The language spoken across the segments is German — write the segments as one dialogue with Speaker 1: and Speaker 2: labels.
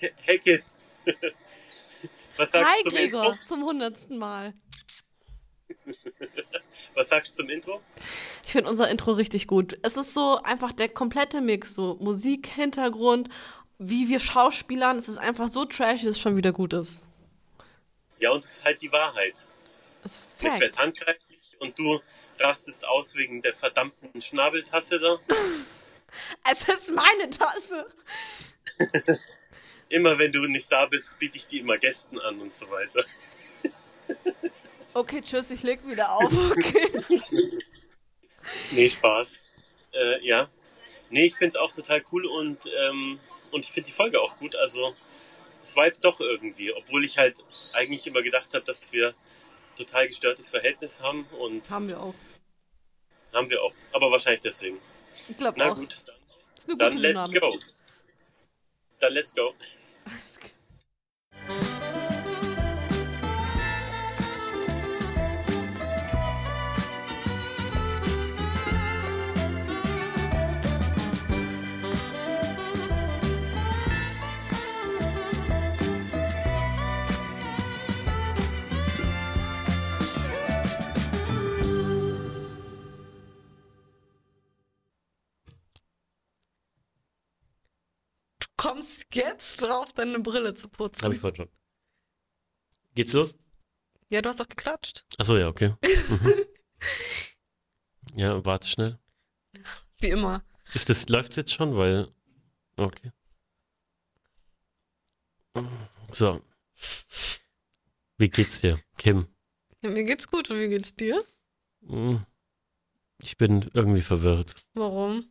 Speaker 1: Hecke. Was sagst
Speaker 2: Hi
Speaker 1: du zum
Speaker 2: Gregor,
Speaker 1: Intro?
Speaker 2: zum hundertsten Mal.
Speaker 1: Was sagst du zum Intro?
Speaker 2: Ich finde unser Intro richtig gut. Es ist so einfach der komplette Mix, so Musik, Hintergrund, wie wir Schauspielern. Es ist einfach so trashy, dass es schon wieder gut ist.
Speaker 1: Ja, und es ist halt die Wahrheit.
Speaker 2: Es ist
Speaker 1: Ich werde
Speaker 2: Fact.
Speaker 1: handgreiflich und du rastest aus wegen der verdammten Schnabeltasse da.
Speaker 2: Es ist meine Tasse.
Speaker 1: Immer wenn du nicht da bist, biete ich die immer Gästen an und so weiter.
Speaker 2: Okay, tschüss, ich leg wieder auf. Okay.
Speaker 1: Nee, Spaß. Äh, ja. Nee, ich finde es auch total cool und, ähm, und ich finde die Folge auch gut. Also, es war jetzt doch irgendwie, obwohl ich halt eigentlich immer gedacht habe, dass wir total gestörtes Verhältnis haben und
Speaker 2: Haben wir auch.
Speaker 1: haben wir auch. Aber wahrscheinlich deswegen.
Speaker 2: Ich glaube
Speaker 1: Na
Speaker 2: auch.
Speaker 1: gut, dann,
Speaker 2: ist eine
Speaker 1: dann
Speaker 2: gute
Speaker 1: let's
Speaker 2: Dynamik.
Speaker 1: go. Let's go.
Speaker 2: Jetzt drauf, deine Brille zu putzen.
Speaker 3: Habe ich vorhin schon. Geht's los?
Speaker 2: Ja, du hast doch geklatscht.
Speaker 3: Achso, ja, okay. Mhm. ja, warte schnell.
Speaker 2: Wie immer.
Speaker 3: Ist das, läuft's jetzt schon? Weil. Okay. So. Wie geht's dir, Kim?
Speaker 2: Ja, mir geht's gut und wie geht's dir?
Speaker 3: Hm. Ich bin irgendwie verwirrt.
Speaker 2: Warum?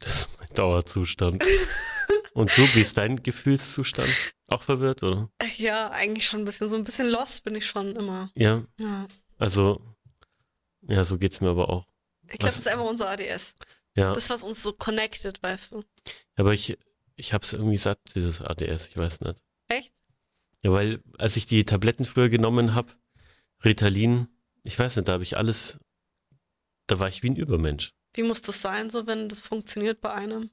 Speaker 3: Das ist mein Dauerzustand. Und du, wie ist dein Gefühlszustand? Auch verwirrt, oder?
Speaker 2: Ja, eigentlich schon ein bisschen. So ein bisschen lost bin ich schon immer.
Speaker 3: Ja,
Speaker 2: Ja.
Speaker 3: also. Ja, so geht's mir aber auch.
Speaker 2: Ich glaube,
Speaker 3: Was-
Speaker 2: das ist einfach unser ADS.
Speaker 3: Ja,
Speaker 2: Das, was uns so connected, weißt du.
Speaker 3: aber ich, ich hab's irgendwie satt, dieses ADS, ich weiß nicht.
Speaker 2: Echt?
Speaker 3: Ja, weil als ich die Tabletten früher genommen habe, Ritalin, ich weiß nicht, da habe ich alles, da war ich wie ein Übermensch.
Speaker 2: Wie muss das sein, so wenn das funktioniert bei einem?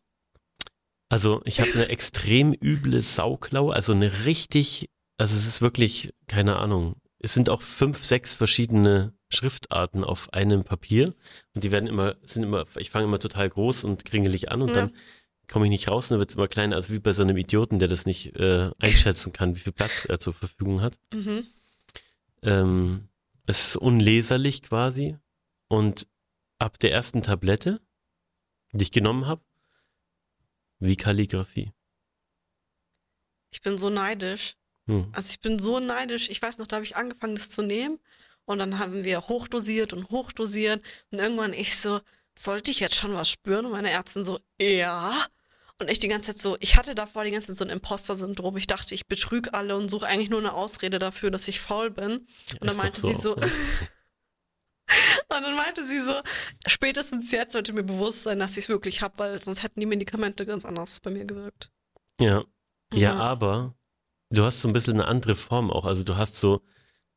Speaker 3: Also ich habe eine extrem üble Sauklaue, also eine richtig, also es ist wirklich, keine Ahnung, es sind auch fünf, sechs verschiedene Schriftarten auf einem Papier und die werden immer, sind immer, ich fange immer total groß und kringelig an und
Speaker 2: Ja.
Speaker 3: dann komme ich nicht raus und dann wird es immer kleiner, also wie bei so einem Idioten, der das nicht äh, einschätzen kann, wie viel Platz er zur Verfügung hat.
Speaker 2: Mhm.
Speaker 3: Ähm, es ist unleserlich quasi. Und ab der ersten Tablette, die ich genommen habe, wie Kalligrafie.
Speaker 2: Ich bin so neidisch.
Speaker 3: Hm.
Speaker 2: Also ich bin so neidisch. Ich weiß noch, da habe ich angefangen, das zu nehmen. Und dann haben wir hochdosiert und hochdosiert. Und irgendwann ich so, sollte ich jetzt schon was spüren? Und meine Ärztin so, ja. Und ich die ganze Zeit so, ich hatte davor die ganze Zeit so ein Imposter-Syndrom. Ich dachte, ich betrüge alle und suche eigentlich nur eine Ausrede dafür, dass ich faul bin. Und dann meinte sie so,
Speaker 3: auch, ne?
Speaker 2: Und dann meinte sie so, spätestens jetzt sollte mir bewusst sein, dass ich es wirklich habe, weil sonst hätten die Medikamente ganz anders bei mir gewirkt.
Speaker 3: Ja. ja,
Speaker 2: Ja.
Speaker 3: aber du hast so ein bisschen eine andere Form auch. Also du hast so,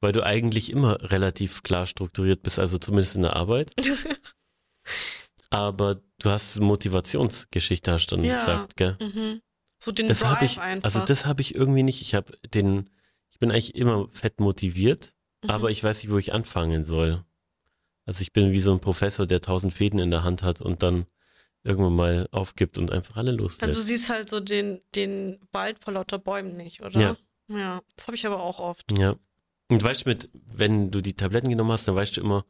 Speaker 3: weil du eigentlich immer relativ klar strukturiert bist, also zumindest in der Arbeit. aber du hast Motivationsgeschichte, hast du dann
Speaker 2: Ja.
Speaker 3: gesagt, gell?
Speaker 2: mhm. So den
Speaker 3: Das
Speaker 2: Drive
Speaker 3: habe ich,
Speaker 2: einfach.
Speaker 3: also das habe ich irgendwie nicht. Ich habe den, ich bin eigentlich immer fett motiviert,
Speaker 2: Mhm.
Speaker 3: aber ich weiß nicht, wo ich anfangen soll. Also ich bin wie so ein Professor, der tausend Fäden in der Hand hat und dann irgendwann mal aufgibt und einfach alle
Speaker 2: Also du
Speaker 3: loslässt.
Speaker 2: siehst halt so den, den Wald vor lauter Bäumen nicht, oder?
Speaker 3: Ja.
Speaker 2: Ja, das habe ich aber auch oft.
Speaker 3: Ja. Und weißt du, mit, wenn du die Tabletten genommen hast, dann weißt du immer,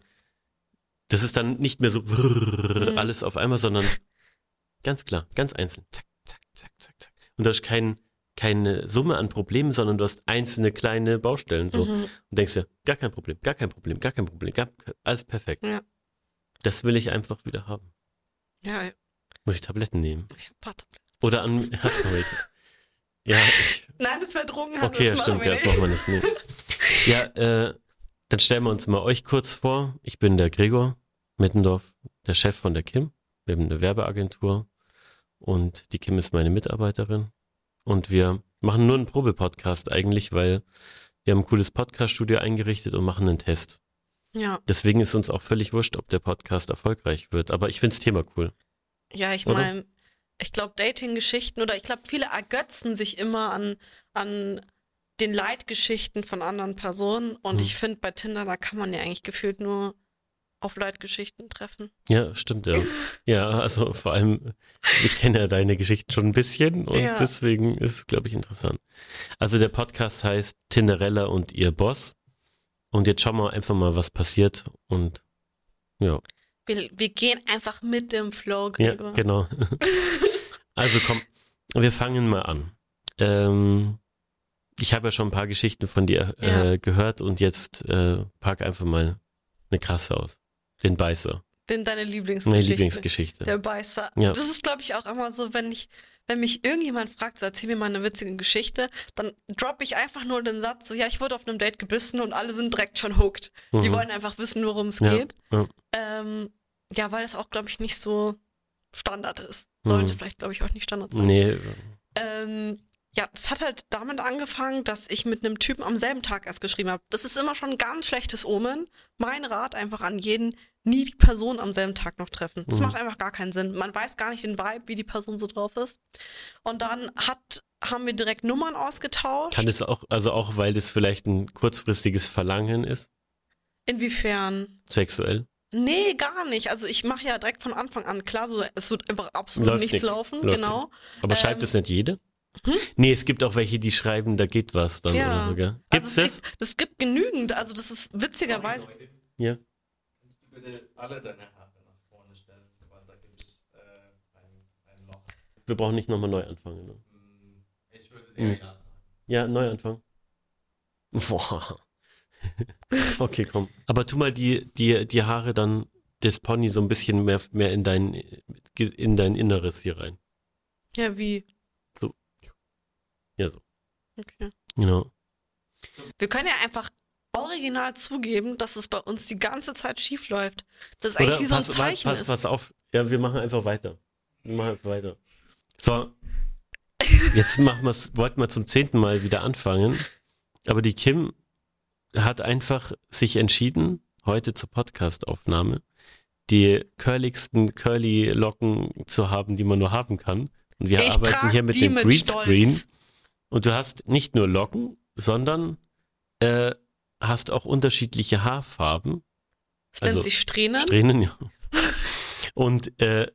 Speaker 3: das ist dann nicht mehr so
Speaker 2: Mhm.
Speaker 3: alles auf einmal, sondern ganz klar, ganz einzeln. Zack, zack, zack, zack, zack. Und du hast kein, keine Summe an Problemen, sondern du hast einzelne kleine Baustellen so.
Speaker 2: Mhm.
Speaker 3: Und denkst dir, gar kein Problem, gar kein Problem, gar kein Problem, gar, alles perfekt.
Speaker 2: Ja.
Speaker 3: Das will ich einfach wieder haben.
Speaker 2: Ja,
Speaker 3: Muss ich Tabletten nehmen?
Speaker 2: ich habe ein paar Tabletten.
Speaker 3: Oder an, hast du welche? Ja, ich,
Speaker 2: Nein, das wäre Drogenhandel.
Speaker 3: okay, ja,
Speaker 2: das
Speaker 3: stimmt, ja, das machen wir nicht. Nee. Ja, äh, dann stellen wir uns mal euch kurz vor. Ich bin der Gregor Mittendorf, der Chef von der Kim. Wir haben eine Werbeagentur und die Kim ist meine Mitarbeiterin. Und wir machen nur einen Probepodcast eigentlich, weil wir haben ein cooles Podcast-Studio eingerichtet und machen einen Test.
Speaker 2: Ja,
Speaker 3: Deswegen ist uns auch völlig wurscht, ob der Podcast erfolgreich wird. Aber ich finde das Thema cool.
Speaker 2: ja, ich meine, ich glaube, Dating-Geschichten oder ich glaube, viele ergötzen sich immer an, an den Leitgeschichten von anderen Personen. Und
Speaker 3: Hm.
Speaker 2: ich finde, bei Tinder, da kann man ja eigentlich gefühlt nur auf Leitgeschichten treffen.
Speaker 3: Ja, stimmt, ja. Ja, also vor allem, ich kenne ja deine Geschichten schon ein bisschen und
Speaker 2: Ja.
Speaker 3: deswegen ist es, glaube ich, interessant. Also der Podcast heißt Tinderella und ihr Boss. Und jetzt schauen wir einfach mal, was passiert. Und ja,
Speaker 2: Wir, wir gehen einfach mit dem Flow,
Speaker 3: ja
Speaker 2: Gregor.
Speaker 3: genau. also komm, wir fangen mal an. Ähm, ich habe ja schon ein paar Geschichten von dir
Speaker 2: Ja.
Speaker 3: äh, gehört und jetzt äh, pack einfach mal eine krasse aus. Den Beißer.
Speaker 2: Denn deine Lieblingsgeschichte.
Speaker 3: Meine Lieblingsgeschichte.
Speaker 2: Der Beißer.
Speaker 3: Ja.
Speaker 2: Das ist, glaube ich, auch immer so, wenn ich, wenn mich irgendjemand fragt, so erzähl mir mal eine witzige Geschichte, dann droppe ich einfach nur den Satz, so ja, ich wurde auf einem Date gebissen und alle sind direkt schon hooked. Die
Speaker 3: Mhm.
Speaker 2: wollen einfach wissen, worum es
Speaker 3: Ja,
Speaker 2: geht.
Speaker 3: ja.
Speaker 2: Ähm, ja, weil das auch, glaube ich, nicht so Standard ist. Sollte
Speaker 3: Mhm.
Speaker 2: vielleicht, glaube ich, auch nicht Standard sein.
Speaker 3: Nee,
Speaker 2: Ähm, ja, es hat halt damit angefangen, dass ich mit einem Typen am selben Tag erst geschrieben habe. Das ist immer schon ein ganz schlechtes Omen. Mein Rat einfach an jeden, nie die Person am selben Tag noch treffen. Das
Speaker 3: Mhm.
Speaker 2: macht einfach gar keinen Sinn. Man weiß gar nicht den Vibe, wie die Person so drauf ist. Und dann hat, haben wir direkt Nummern ausgetauscht.
Speaker 3: Kann es auch, also auch weil das vielleicht ein kurzfristiges Verlangen ist,
Speaker 2: Inwiefern?
Speaker 3: sexuell?
Speaker 2: Nee, gar nicht. Also ich mache ja direkt von Anfang an klar, so es wird einfach absolut
Speaker 3: Läuft
Speaker 2: nichts
Speaker 3: nix.
Speaker 2: laufen,
Speaker 3: Läuft
Speaker 2: genau.
Speaker 3: Aber
Speaker 2: Ähm,
Speaker 3: schreibt es nicht jede?
Speaker 2: Hm?
Speaker 3: Nee, es gibt auch welche, die schreiben, da geht was dann
Speaker 2: Ja.
Speaker 3: oder so, gell?
Speaker 2: Also
Speaker 3: Gibt's
Speaker 2: es
Speaker 3: das?
Speaker 2: gibt, es gibt genügend, also das ist witzigerweise.
Speaker 3: Ja.
Speaker 4: Kannst du bitte alle deine Haare nach vorne stellen, weil da gibt es äh, ein, ein Loch.
Speaker 3: Wir brauchen nicht nochmal neu anfangen. Ne?
Speaker 4: Hm, Ich würde dir
Speaker 3: Hm.
Speaker 4: ja sagen.
Speaker 3: Ja, neu anfangen. Boah. okay, komm. Aber tu mal die, die, die Haare dann des Pony so ein bisschen mehr, mehr in dein, in dein Inneres hier rein.
Speaker 2: Ja, wie? Okay.
Speaker 3: Genau.
Speaker 2: Wir können ja einfach original zugeben, dass es bei uns die ganze Zeit schief läuft. Das ist eigentlich
Speaker 3: Oder
Speaker 2: wie so ein
Speaker 3: pass,
Speaker 2: Zeichen
Speaker 3: pass,
Speaker 2: ist.
Speaker 3: pass auf. Ja, wir machen einfach weiter. Wir machen einfach weiter. So. Jetzt machen wir's, wollten wir zum zehnten Mal wieder anfangen. Aber die Kim hat einfach sich entschieden, heute zur Podcastaufnahme, die curligsten Curly-Locken zu haben, die man nur haben kann. Und wir
Speaker 2: Ich
Speaker 3: arbeiten hier mit dem Greenscreen. Und du hast nicht nur Locken, sondern äh, hast auch unterschiedliche Haarfarben.
Speaker 2: Das nennt
Speaker 3: also
Speaker 2: sich Strähnen.
Speaker 3: Strähnen, ja. Und äh,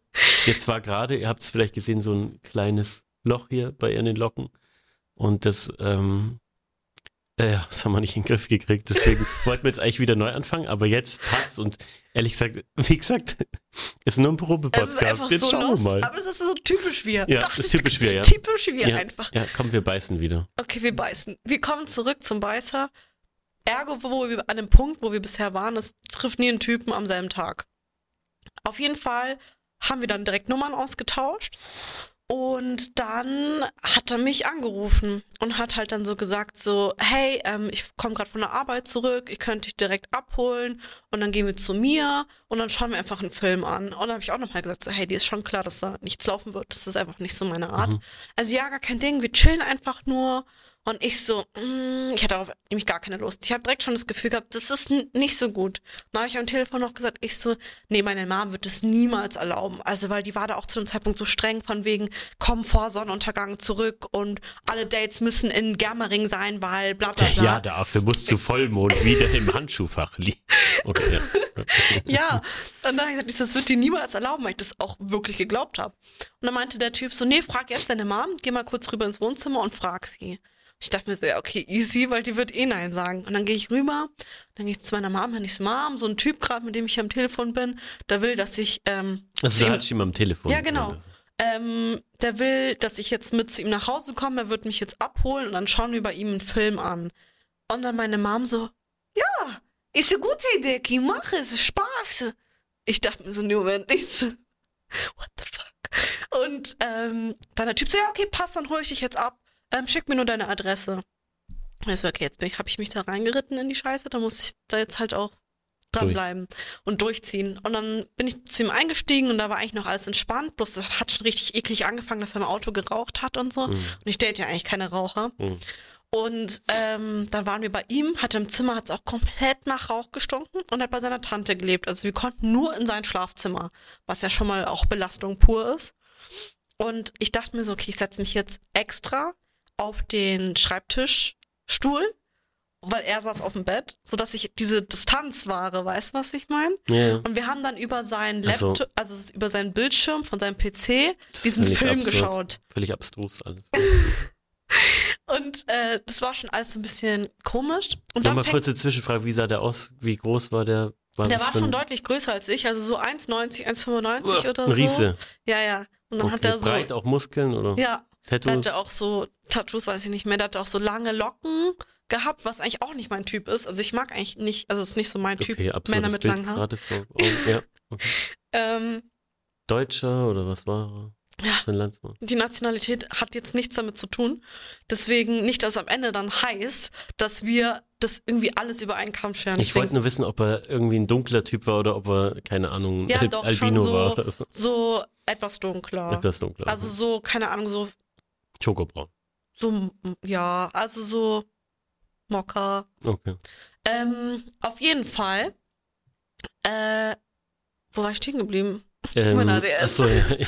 Speaker 3: jetzt war gerade, ihr habt es vielleicht gesehen, so ein kleines Loch hier bei ihr in den Locken. Und das, ähm, äh, ja, das haben wir nicht in den Griff gekriegt. Deswegen wollten wir jetzt eigentlich wieder neu anfangen, aber jetzt passt. Und ehrlich gesagt, wie gesagt, ist nur ein Probe-Podcast. Jetzt
Speaker 2: so
Speaker 3: schauen
Speaker 2: lost,
Speaker 3: wir mal.
Speaker 2: aber es ist so typisch wir.
Speaker 3: Ja,
Speaker 2: Doch,
Speaker 3: das ist typisch wir, ja.
Speaker 2: Typisch wir
Speaker 3: Ja.
Speaker 2: einfach.
Speaker 3: Ja, komm, wir beißen wieder.
Speaker 2: Okay, wir beißen. Wir kommen zurück zum Beißer. Ergo, wo wir an dem Punkt, wo wir bisher waren, es trifft nie einen Typen am selben Tag. Auf jeden Fall haben wir dann direkt Nummern ausgetauscht. Und dann hat er mich angerufen und hat halt dann so gesagt, so, hey, ähm, ich komme gerade von der Arbeit zurück, ich könnte dich direkt abholen und dann gehen wir zu mir und dann schauen wir einfach einen Film an. Und dann habe ich auch nochmal gesagt, so, hey, dir ist schon klar, dass da nichts laufen wird, das ist einfach nicht so meine Art.
Speaker 3: Mhm.
Speaker 2: Also ja, gar kein Ding, wir chillen einfach nur. Und ich so, mm, ich hatte darauf nämlich gar keine Lust. Ich habe direkt schon das Gefühl gehabt, das ist nicht so gut. Dann habe ich am Telefon noch gesagt, ich so, nee, meine Mom wird das niemals erlauben. Also, weil die war da auch zu dem Zeitpunkt so streng von wegen, komm vor Sonnenuntergang zurück und alle Dates müssen in Germering sein, weil bla bla bla.
Speaker 3: Ja, dafür muss zu Vollmond wieder im Handschuhfach liegen. Okay, ja.
Speaker 2: Ja, und dann habe ich gesagt, das wird die niemals erlauben, weil ich das auch wirklich geglaubt habe. Und dann meinte der Typ so, nee, frag jetzt deine Mom, geh mal kurz rüber ins Wohnzimmer und frag sie. Ich dachte mir so, ja, okay, easy, weil die wird eh Nein sagen. Und dann gehe ich rüber, dann gehe ich zu meiner Mom, und ich so, Mom, so ein Typ gerade, mit dem ich am Telefon bin, der will, dass ich, ähm,
Speaker 3: Also
Speaker 2: zu
Speaker 3: du
Speaker 2: ihm-
Speaker 3: am Telefon.
Speaker 2: Ja, genau. ähm, der will, dass ich jetzt mit zu ihm nach Hause komme, er wird mich jetzt abholen und dann schauen wir bei ihm einen Film an. Und dann meine Mom so, ja, ist eine gute Idee, Kim, mach es, ist Spaß. Ich dachte mir so dem Moment nicht so, what the fuck? Und ähm, dann der Typ so, ja, okay, passt, dann hole ich dich jetzt ab. Ähm, schick mir nur deine Adresse. Und ich so, okay, jetzt habe ich mich da reingeritten in die Scheiße, da muss ich da jetzt halt auch dranbleiben und durchziehen. Und dann bin ich zu ihm eingestiegen und da war eigentlich noch alles entspannt, bloß das hat schon richtig eklig angefangen, dass er im Auto geraucht hat und so.
Speaker 3: Mhm.
Speaker 2: Und ich date ja eigentlich keine Raucher.
Speaker 3: Mhm.
Speaker 2: Und ähm, dann waren wir bei ihm, hatte im Zimmer, hat es auch komplett nach Rauch gestunken und hat bei seiner Tante gelebt. Also wir konnten nur in sein Schlafzimmer, was ja schon mal auch Belastung pur ist. Und ich dachte mir so, okay, ich setze mich jetzt extra auf den Schreibtischstuhl, weil er saß auf dem Bett, sodass ich diese Distanz wahre, weißt du, was ich meine?
Speaker 3: Ja,
Speaker 2: Und wir haben dann über seinen
Speaker 3: Ach so.
Speaker 2: Laptop, also über seinen Bildschirm von seinem PC,
Speaker 3: Das
Speaker 2: diesen Film
Speaker 3: absurd.
Speaker 2: geschaut.
Speaker 3: völlig abstrus alles.
Speaker 2: Und äh, das war schon alles so ein bisschen komisch. Und dann
Speaker 3: mal
Speaker 2: fängt,
Speaker 3: kurze Zwischenfrage, wie sah der aus? Wie groß war der? War
Speaker 2: der war schon deutlich größer als ich, also so 1,90, 1,95
Speaker 3: Uah,
Speaker 2: oder so.
Speaker 3: Riese.
Speaker 2: Ja, ja. Und dann hat
Speaker 3: Okay,
Speaker 2: er so.
Speaker 3: Breit, auch Muskeln oder
Speaker 2: Ja, der
Speaker 3: Tattoos?
Speaker 2: hatte auch so Tattoos, weiß ich nicht mehr. Der hatte auch so lange Locken gehabt, was eigentlich auch nicht mein Typ ist. Also ich mag eigentlich nicht, also es ist nicht so mein Typ,
Speaker 3: okay, absurdes
Speaker 2: Männer mit
Speaker 3: Bild
Speaker 2: langen Haaren.
Speaker 3: Ja. Okay.
Speaker 2: Ähm,
Speaker 3: Deutscher oder was war er?
Speaker 2: ja,
Speaker 3: Landsmann.
Speaker 2: die Nationalität hat jetzt nichts damit zu tun. Deswegen nicht, dass am Ende dann heißt, dass wir das irgendwie alles über einen Kamm scheren.
Speaker 3: Ich wollte nur wissen, ob er irgendwie ein dunkler Typ war oder ob er, keine Ahnung,
Speaker 2: Ja,
Speaker 3: Al
Speaker 2: doch,
Speaker 3: Albino
Speaker 2: schon so.
Speaker 3: war so
Speaker 2: etwas dunkler.
Speaker 3: Etwas dunkler.
Speaker 2: Also so, keine Ahnung, so,
Speaker 3: Schokobraun.
Speaker 2: so, ja, also so Mocker.
Speaker 3: Okay.
Speaker 2: Ähm, auf jeden Fall. Äh, wo war ich stehen geblieben?
Speaker 3: Ähm,
Speaker 2: Mein ADS.
Speaker 3: achso, ja.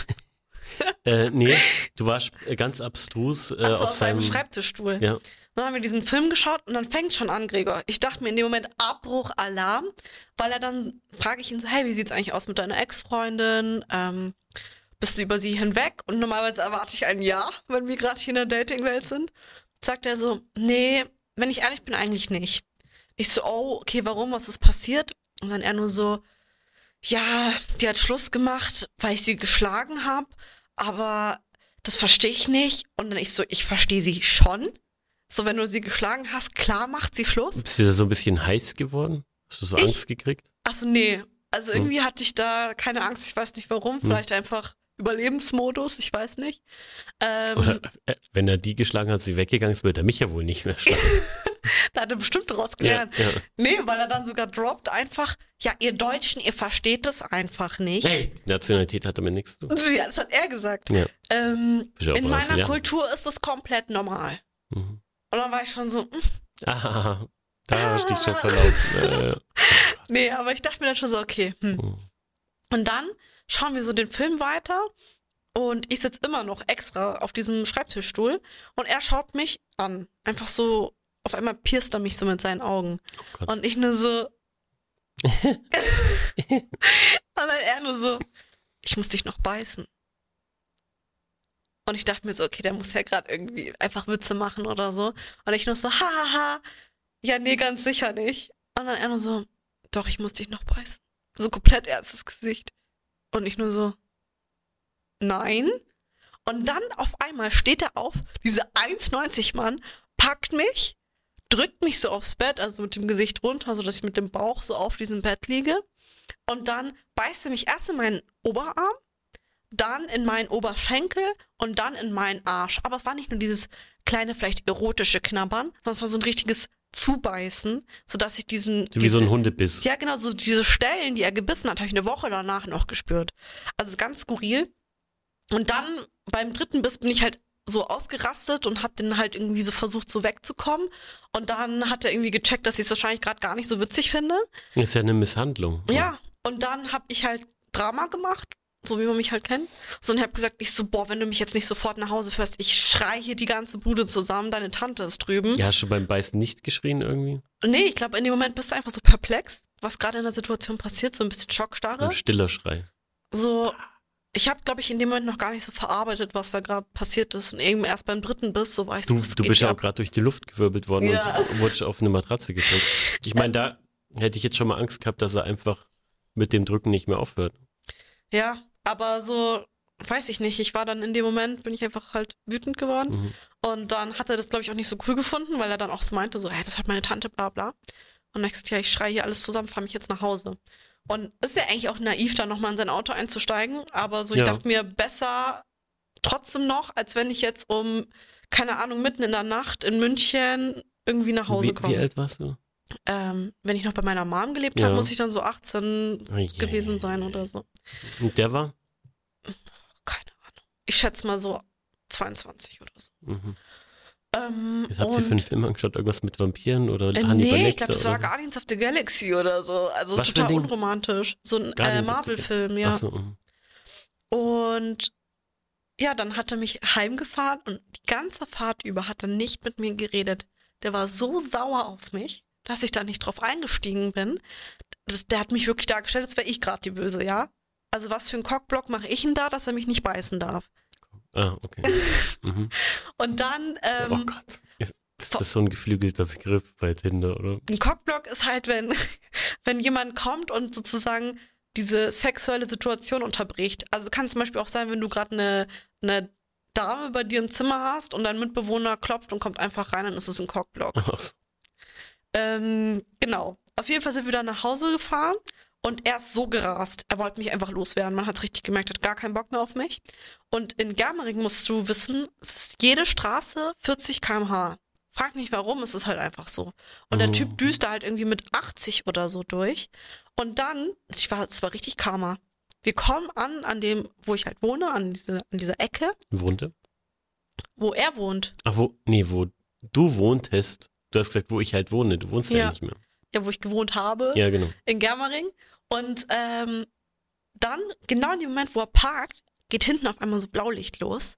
Speaker 3: äh, nee, du warst äh, ganz abstrus äh,
Speaker 2: Achso,
Speaker 3: auf,
Speaker 2: auf seinem
Speaker 3: seinem
Speaker 2: Schreibtischstuhl.
Speaker 3: Ja.
Speaker 2: Dann haben wir diesen Film geschaut und dann fängt schon an, Gregor. Ich dachte mir in dem Moment Abbruch, Alarm, weil er dann frage ich ihn so, hey, wie sieht's eigentlich aus mit deiner Ex-Freundin? Ähm, bist du über sie hinweg? Und normalerweise erwarte ich ein Ja, wenn wir gerade hier in der Dating-Welt sind. Sagt er so, nee, wenn ich ehrlich bin, eigentlich nicht. Ich so, oh, okay, warum? Was ist passiert? Und dann er nur so, ja, die hat Schluss gemacht, weil ich sie geschlagen habe, aber das verstehe ich nicht. Und dann ich so, ich verstehe sie schon. So, wenn du sie geschlagen hast, klar macht sie Schluss.
Speaker 3: Bist du da so ein bisschen heiß geworden? Hast du so
Speaker 2: Ich?
Speaker 3: Angst gekriegt?
Speaker 2: Achso, nee. Also irgendwie hatte ich da keine Angst, ich weiß nicht warum. Vielleicht einfach Überlebensmodus, ich weiß nicht. Ähm,
Speaker 3: Oder äh, wenn er die geschlagen hat, sie weggegangen ist, wird er mich ja wohl nicht mehr schlagen.
Speaker 2: da hat er bestimmt daraus
Speaker 3: ja,
Speaker 2: gelernt.
Speaker 3: ja.
Speaker 2: Nee, weil er dann sogar droppt einfach, ja, ihr Deutschen, ihr versteht das einfach nicht.
Speaker 3: Hey, Nationalität hat damit nichts zu tun.
Speaker 2: Ja, das hat er gesagt.
Speaker 3: Ja.
Speaker 2: Ähm,
Speaker 3: ja
Speaker 2: in meiner. Kultur ist das komplett normal.
Speaker 3: Mhm.
Speaker 2: Und dann war ich schon so, hm,
Speaker 3: Ah, da hast du dich schon verlaufen. Äh,
Speaker 2: nee, aber ich dachte mir dann schon so, okay. Hm.
Speaker 3: mhm.
Speaker 2: Und dann schauen wir so den Film weiter und ich sitze immer noch extra auf diesem Schreibtischstuhl und er schaut mich an. Einfach so, auf einmal pierst er mich so mit seinen Augen.
Speaker 3: oh.
Speaker 2: Und ich nur so. und dann er nur so, ich muss dich noch beißen. Und ich dachte mir so, okay, der muss ja gerade irgendwie einfach Witze machen oder so. Und ich nur so, hahaha. Ja, nee, ganz sicher nicht. Und dann er nur so, doch, ich muss dich noch beißen. So komplett ernstes Gesicht. Und ich nur so, nein. Und dann auf einmal steht er auf, diese 1,90 Mann, packt mich, drückt mich so aufs Bett, also mit dem Gesicht runter, so dass ich mit dem Bauch so auf diesem Bett liege. Und dann beißt er mich erst in meinen Oberarm, dann in meinen Oberschenkel und dann in meinen Arsch. Aber es war nicht nur dieses kleine, vielleicht erotische Knabbern, sondern es war so ein richtiges Zubeißen, sodass ich diesen.
Speaker 3: Wie so ein Hundebiss.
Speaker 2: ja, genau, so diese Stellen, die er gebissen hat, habe ich eine Woche danach noch gespürt. Also ganz skurril. Und dann beim dritten Biss bin ich halt so ausgerastet und habe den halt irgendwie so versucht, so wegzukommen. Und dann hat er irgendwie gecheckt, dass ich es wahrscheinlich gerade gar nicht so witzig finde.
Speaker 3: Das ist ja eine Misshandlung.
Speaker 2: Ja, und dann habe ich halt Drama gemacht, so wie man mich halt kennt. So und habe gesagt, ich so, boah, wenn du mich jetzt nicht sofort nach Hause fährst, ich schrei hier die ganze Bude zusammen, deine Tante ist drüben.
Speaker 3: Ja, hast du beim Beißen nicht geschrien irgendwie?
Speaker 2: Nee, ich glaube, in dem Moment bist du einfach so perplex, was gerade in der Situation passiert, so ein bisschen Schockstarre.
Speaker 3: Ein stiller Schrei.
Speaker 2: so, ich habe, glaube ich, in dem Moment noch gar nicht so verarbeitet, was da gerade passiert ist. Und eben erst beim dritten Biss, so war ich so,
Speaker 3: Du, du bist ja auch gerade durch die Luft gewirbelt worden
Speaker 2: Ja.
Speaker 3: und wurdest auf eine Matratze gedrückt. Ich meine, da hätte ich jetzt schon mal Angst gehabt, dass er einfach mit dem Drücken nicht mehr aufhört.
Speaker 2: Ja, aber so, weiß ich nicht. Ich war dann in dem Moment, bin ich einfach halt wütend geworden.
Speaker 3: Mhm.
Speaker 2: Und dann hat er das, glaube ich, auch nicht so cool gefunden, weil er dann auch so meinte, so, hey, das hat meine Tante, bla bla. Und dann gesagt, ja, ich schreie hier alles zusammen, fahre mich jetzt nach Hause. Und es ist ja eigentlich auch naiv, da nochmal in sein Auto einzusteigen. Aber so, ich
Speaker 3: Ja.
Speaker 2: dachte mir, besser trotzdem noch, als wenn ich jetzt um, keine Ahnung, mitten in der Nacht in München irgendwie nach Hause
Speaker 3: Wie, wie
Speaker 2: komme.
Speaker 3: alt warst du?
Speaker 2: Ähm, wenn ich noch bei meiner Mom gelebt
Speaker 3: Ja.
Speaker 2: habe, muss ich dann so 18
Speaker 3: Oh je.
Speaker 2: gewesen sein oder so.
Speaker 3: Und der war?
Speaker 2: Keine Ahnung. Ich schätze mal so 22 oder so.
Speaker 3: Mhm.
Speaker 2: Ähm,
Speaker 3: Was habt ihr für einen Film angeschaut? Irgendwas mit Vampiren oder
Speaker 2: äh,
Speaker 3: Hannibal
Speaker 2: nee, ich glaube, das war Guardians of the Galaxy oder so. Also
Speaker 3: Was
Speaker 2: total unromantisch. So ein äh, Marvel-Film, ja.
Speaker 3: So, mhm.
Speaker 2: Und ja, dann hat er mich heimgefahren und die ganze Fahrt über hat er nicht mit mir geredet. Der war so sauer auf mich, dass ich da nicht drauf eingestiegen bin. Das, der hat mich wirklich dargestellt, als wäre ich gerade die Böse, ja? Also was für einen Cockblock mache ich denn da, dass er mich nicht beißen darf?
Speaker 3: Ah, okay. Mhm.
Speaker 2: Und dann,
Speaker 3: oh
Speaker 2: ähm,
Speaker 3: Gott. Ist das so ein geflügelter Begriff bei Tinder, oder?
Speaker 2: ein Cockblock ist halt, wenn, wenn jemand kommt und sozusagen diese sexuelle Situation unterbricht. Also kann zum Beispiel auch sein, wenn du gerade eine, eine Dame bei dir im Zimmer hast und dein Mitbewohner klopft und kommt einfach rein, dann ist es ein Cockblock. Ähm, genau. Auf jeden Fall sind wir dann nach Hause gefahren und er ist so gerast. Er wollte mich einfach loswerden. Man hat richtig gemerkt, er hat gar keinen Bock mehr auf mich. Und in Germering musst du wissen, es ist jede Straße 40 km/h. Frag nicht warum, es ist halt einfach so. Und der
Speaker 3: Mhm.
Speaker 2: Typ düst da halt irgendwie mit 80 oder so durch. Und dann, ich war, es war richtig Karma. Wir kommen an, an dem, wo ich halt wohne, an, diese, an dieser Ecke,
Speaker 3: Wohnte?
Speaker 2: wo er wohnt.
Speaker 3: Ach, wo, nee, wo du wohntest. Du hast gesagt, wo ich halt wohne. Du wohnst ja,
Speaker 2: Ja.
Speaker 3: nicht mehr.
Speaker 2: Ja, wo ich gewohnt habe.
Speaker 3: Ja, genau.
Speaker 2: in Germering. Und ähm, dann, genau in dem Moment, wo er parkt, geht hinten auf einmal so Blaulicht los.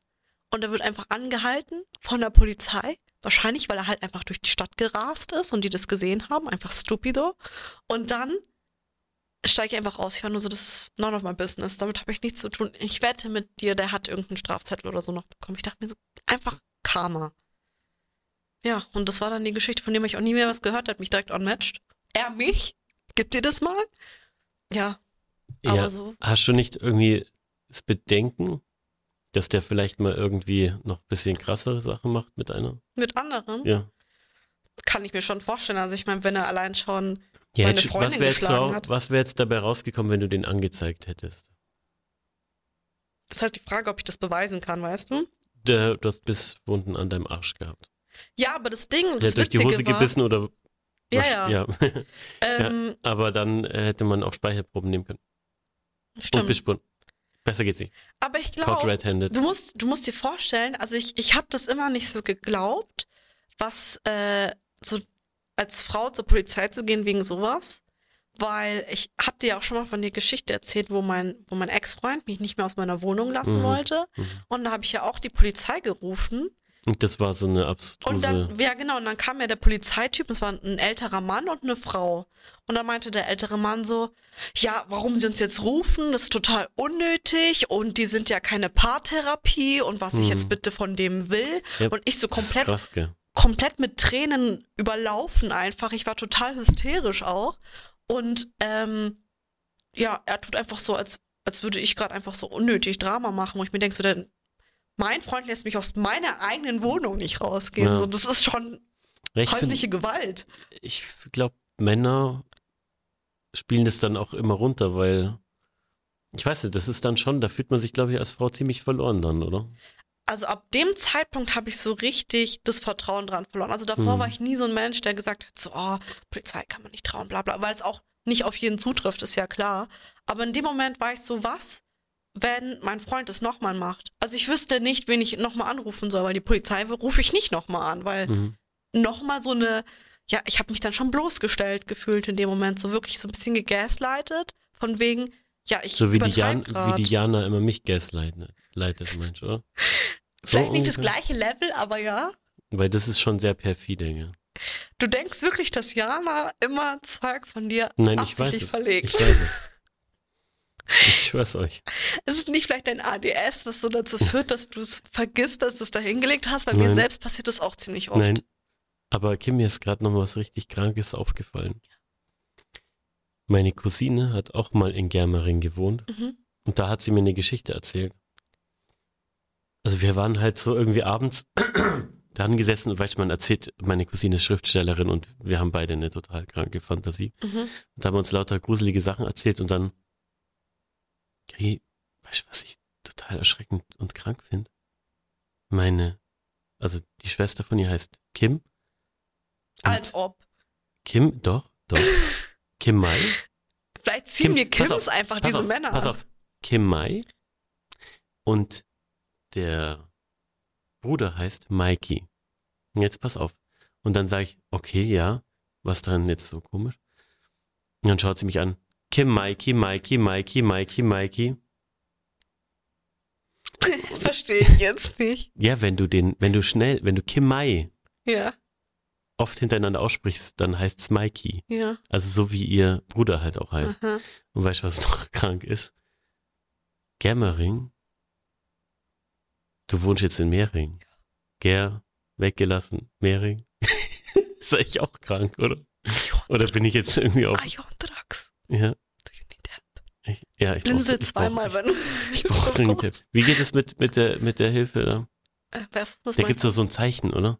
Speaker 2: Und er wird einfach angehalten von der Polizei. Wahrscheinlich, weil er halt einfach durch die Stadt gerast ist und die das gesehen haben. Einfach stupido. Und dann steige ich einfach aus. Ich war nur so, das ist none of my business. Damit habe ich nichts zu tun. Ich wette mit dir, der hat irgendeinen Strafzettel oder so noch bekommen. Ich dachte mir so, einfach Karma. Ja, und das war dann die Geschichte, von dem ich auch nie mehr was gehört habe. Mich direkt unmatched. Er mich? Gibt dir das mal? Ja, aber
Speaker 3: Ja.
Speaker 2: so.
Speaker 3: Hast du nicht irgendwie das Bedenken, dass der vielleicht mal irgendwie noch ein bisschen krassere Sachen macht mit einer?
Speaker 2: Mit anderen
Speaker 3: Ja.
Speaker 2: kann ich mir schon vorstellen. Also ich meine, wenn er allein schon
Speaker 3: ja
Speaker 2: Meine Freundin
Speaker 3: was wäre jetzt,
Speaker 2: geschlagen
Speaker 3: so,
Speaker 2: hat.
Speaker 3: was wär jetzt dabei rausgekommen, wenn du den angezeigt hättest?
Speaker 2: ist halt die Frage, ob ich das beweisen kann, weißt du?
Speaker 3: Der, du hast Bisswunden an deinem Arsch gehabt.
Speaker 2: Ja, aber das Ding,
Speaker 3: Der
Speaker 2: das
Speaker 3: hat durch die Hose
Speaker 2: war,
Speaker 3: gebissen oder
Speaker 2: Ja, ja.
Speaker 3: ja.
Speaker 2: ähm,
Speaker 3: Aber dann äh, hätte man auch Speichelproben nehmen können. Und
Speaker 2: stimmt.
Speaker 3: Bissspuren. Besser geht's nicht.
Speaker 2: Aber ich glaube, du musst, du musst dir vorstellen, also ich, ich habe das immer nicht so geglaubt, was äh, so als Frau zur Polizei zu gehen wegen sowas. Weil ich hab dir ja auch schon mal von der Geschichte erzählt, wo mein, wo mein Ex-Freund mich nicht mehr aus meiner Wohnung lassen
Speaker 3: Mhm.
Speaker 2: wollte.
Speaker 3: Mhm.
Speaker 2: Und da habe ich ja auch die Polizei gerufen.
Speaker 3: Und das war so eine
Speaker 2: Und
Speaker 3: abstruse.
Speaker 2: dann, ja genau, und dann kam ja der Polizeityp, das war ein älterer Mann und eine Frau. Und dann meinte der ältere Mann so, ja, warum sie uns jetzt rufen, das ist total unnötig und die sind ja keine Paartherapie und was ich
Speaker 3: Hm.
Speaker 2: jetzt bitte von dem will.
Speaker 3: Ja,
Speaker 2: Und ich so komplett,
Speaker 3: krass,
Speaker 2: komplett mit Tränen überlaufen einfach. Ich war total hysterisch auch. Und ähm, ja, er tut einfach so, als, als würde ich gerade einfach so unnötig Drama machen, wo ich mir denke, so, denn mein Freund lässt mich aus meiner eigenen Wohnung nicht rausgehen.
Speaker 3: Ja.
Speaker 2: So, das ist schon
Speaker 3: ich find-
Speaker 2: häusliche Gewalt.
Speaker 3: ich glaube, Männer spielen das dann auch immer runter, weil ich weiß nicht, das ist dann schon, da fühlt man sich, glaube ich, als Frau ziemlich verloren dann, oder?
Speaker 2: Also ab dem Zeitpunkt habe ich so richtig das Vertrauen dran verloren. Also davor
Speaker 3: Mhm.
Speaker 2: war ich nie so ein Mensch, der gesagt hat, so, oh, Polizei kann man nicht trauen, bla bla, weil es auch nicht auf jeden zutrifft, ist ja klar. Aber in dem Moment war ich so, was, wenn mein Freund es nochmal macht? Also ich wüsste nicht, wen ich nochmal anrufen soll, weil die Polizei rufe ich nicht nochmal an, weil
Speaker 3: Mhm.
Speaker 2: nochmal so eine, ja, ich habe mich dann schon bloßgestellt gefühlt in dem Moment, so wirklich so ein bisschen gegaslightet, von wegen, ja, ich
Speaker 3: So wie die, Jan, wie die Jana immer mich gaslightet, leitet, meinst du, oder? So
Speaker 2: Vielleicht nicht das
Speaker 3: ungefähr?
Speaker 2: gleiche Level, aber ja.
Speaker 3: Weil das ist schon sehr perfide, gell?
Speaker 2: Du denkst wirklich, dass Jana immer Zeug von dir
Speaker 3: Nein, ich weiß es.
Speaker 2: verlegt.
Speaker 3: Ich weiß es. Ich schwör's euch.
Speaker 2: Ist es nicht vielleicht dein ADS, was so dazu führt, dass du es vergisst, dass du es da hingelegt hast? Weil mir
Speaker 3: Nein.
Speaker 2: selbst passiert das auch ziemlich oft.
Speaker 3: Nein. Aber Kim, mir ist gerade noch was richtig Krankes aufgefallen. Meine Cousine hat auch mal in Germering gewohnt
Speaker 2: Mhm.
Speaker 3: und da hat sie mir eine Geschichte erzählt. Also wir waren halt so irgendwie abends da angesessen und weißt du, man erzählt, meine Cousine ist Schriftstellerin und wir haben beide eine total kranke Fantasie.
Speaker 2: Mhm.
Speaker 3: Und haben uns lauter gruselige Sachen erzählt und dann, hey, weißt du, was ich total erschreckend und krank finde? Meine, also die Schwester von ihr heißt Kim.
Speaker 2: Als ob.
Speaker 3: Kim, doch, doch. Kim Mai.
Speaker 2: Vielleicht ziehen
Speaker 3: Kim,
Speaker 2: mir
Speaker 3: pass
Speaker 2: Kims
Speaker 3: auf,
Speaker 2: einfach diese
Speaker 3: auf,
Speaker 2: Männer
Speaker 3: pass auf. Kim Mai. Und der Bruder heißt Mikey. Und jetzt pass auf. Und dann sage ich, okay, ja, was dran jetzt so komisch? Und dann schaut sie mich an. Kim, Mikey, Mikey, Mikey, Mikey, Mikey.
Speaker 2: verstehe ich jetzt nicht.
Speaker 3: Ja, wenn du den, wenn du schnell, wenn du Kim Mai
Speaker 2: Ja,
Speaker 3: oft hintereinander aussprichst, dann heißt es Mikey.
Speaker 2: ja.
Speaker 3: Also so wie ihr Bruder halt auch heißt.
Speaker 2: Aha.
Speaker 3: Und weißt du, was noch krank ist? Germering. Du wohnst jetzt in Mehring. Ger, weggelassen, Mehring. ist eigentlich auch krank, oder? Oder bin ich jetzt irgendwie auf.
Speaker 2: Ajondrax.
Speaker 3: Ja, ich, ja, ich
Speaker 2: Blinzel zweimal, wenn du.
Speaker 3: Ich brauche dringend Hilfe. Wie geht es mit, mit, der, mit der Hilfe da?
Speaker 2: Äh, was, was
Speaker 3: Da
Speaker 2: meinst
Speaker 3: gibt's doch so ein Zeichen, oder?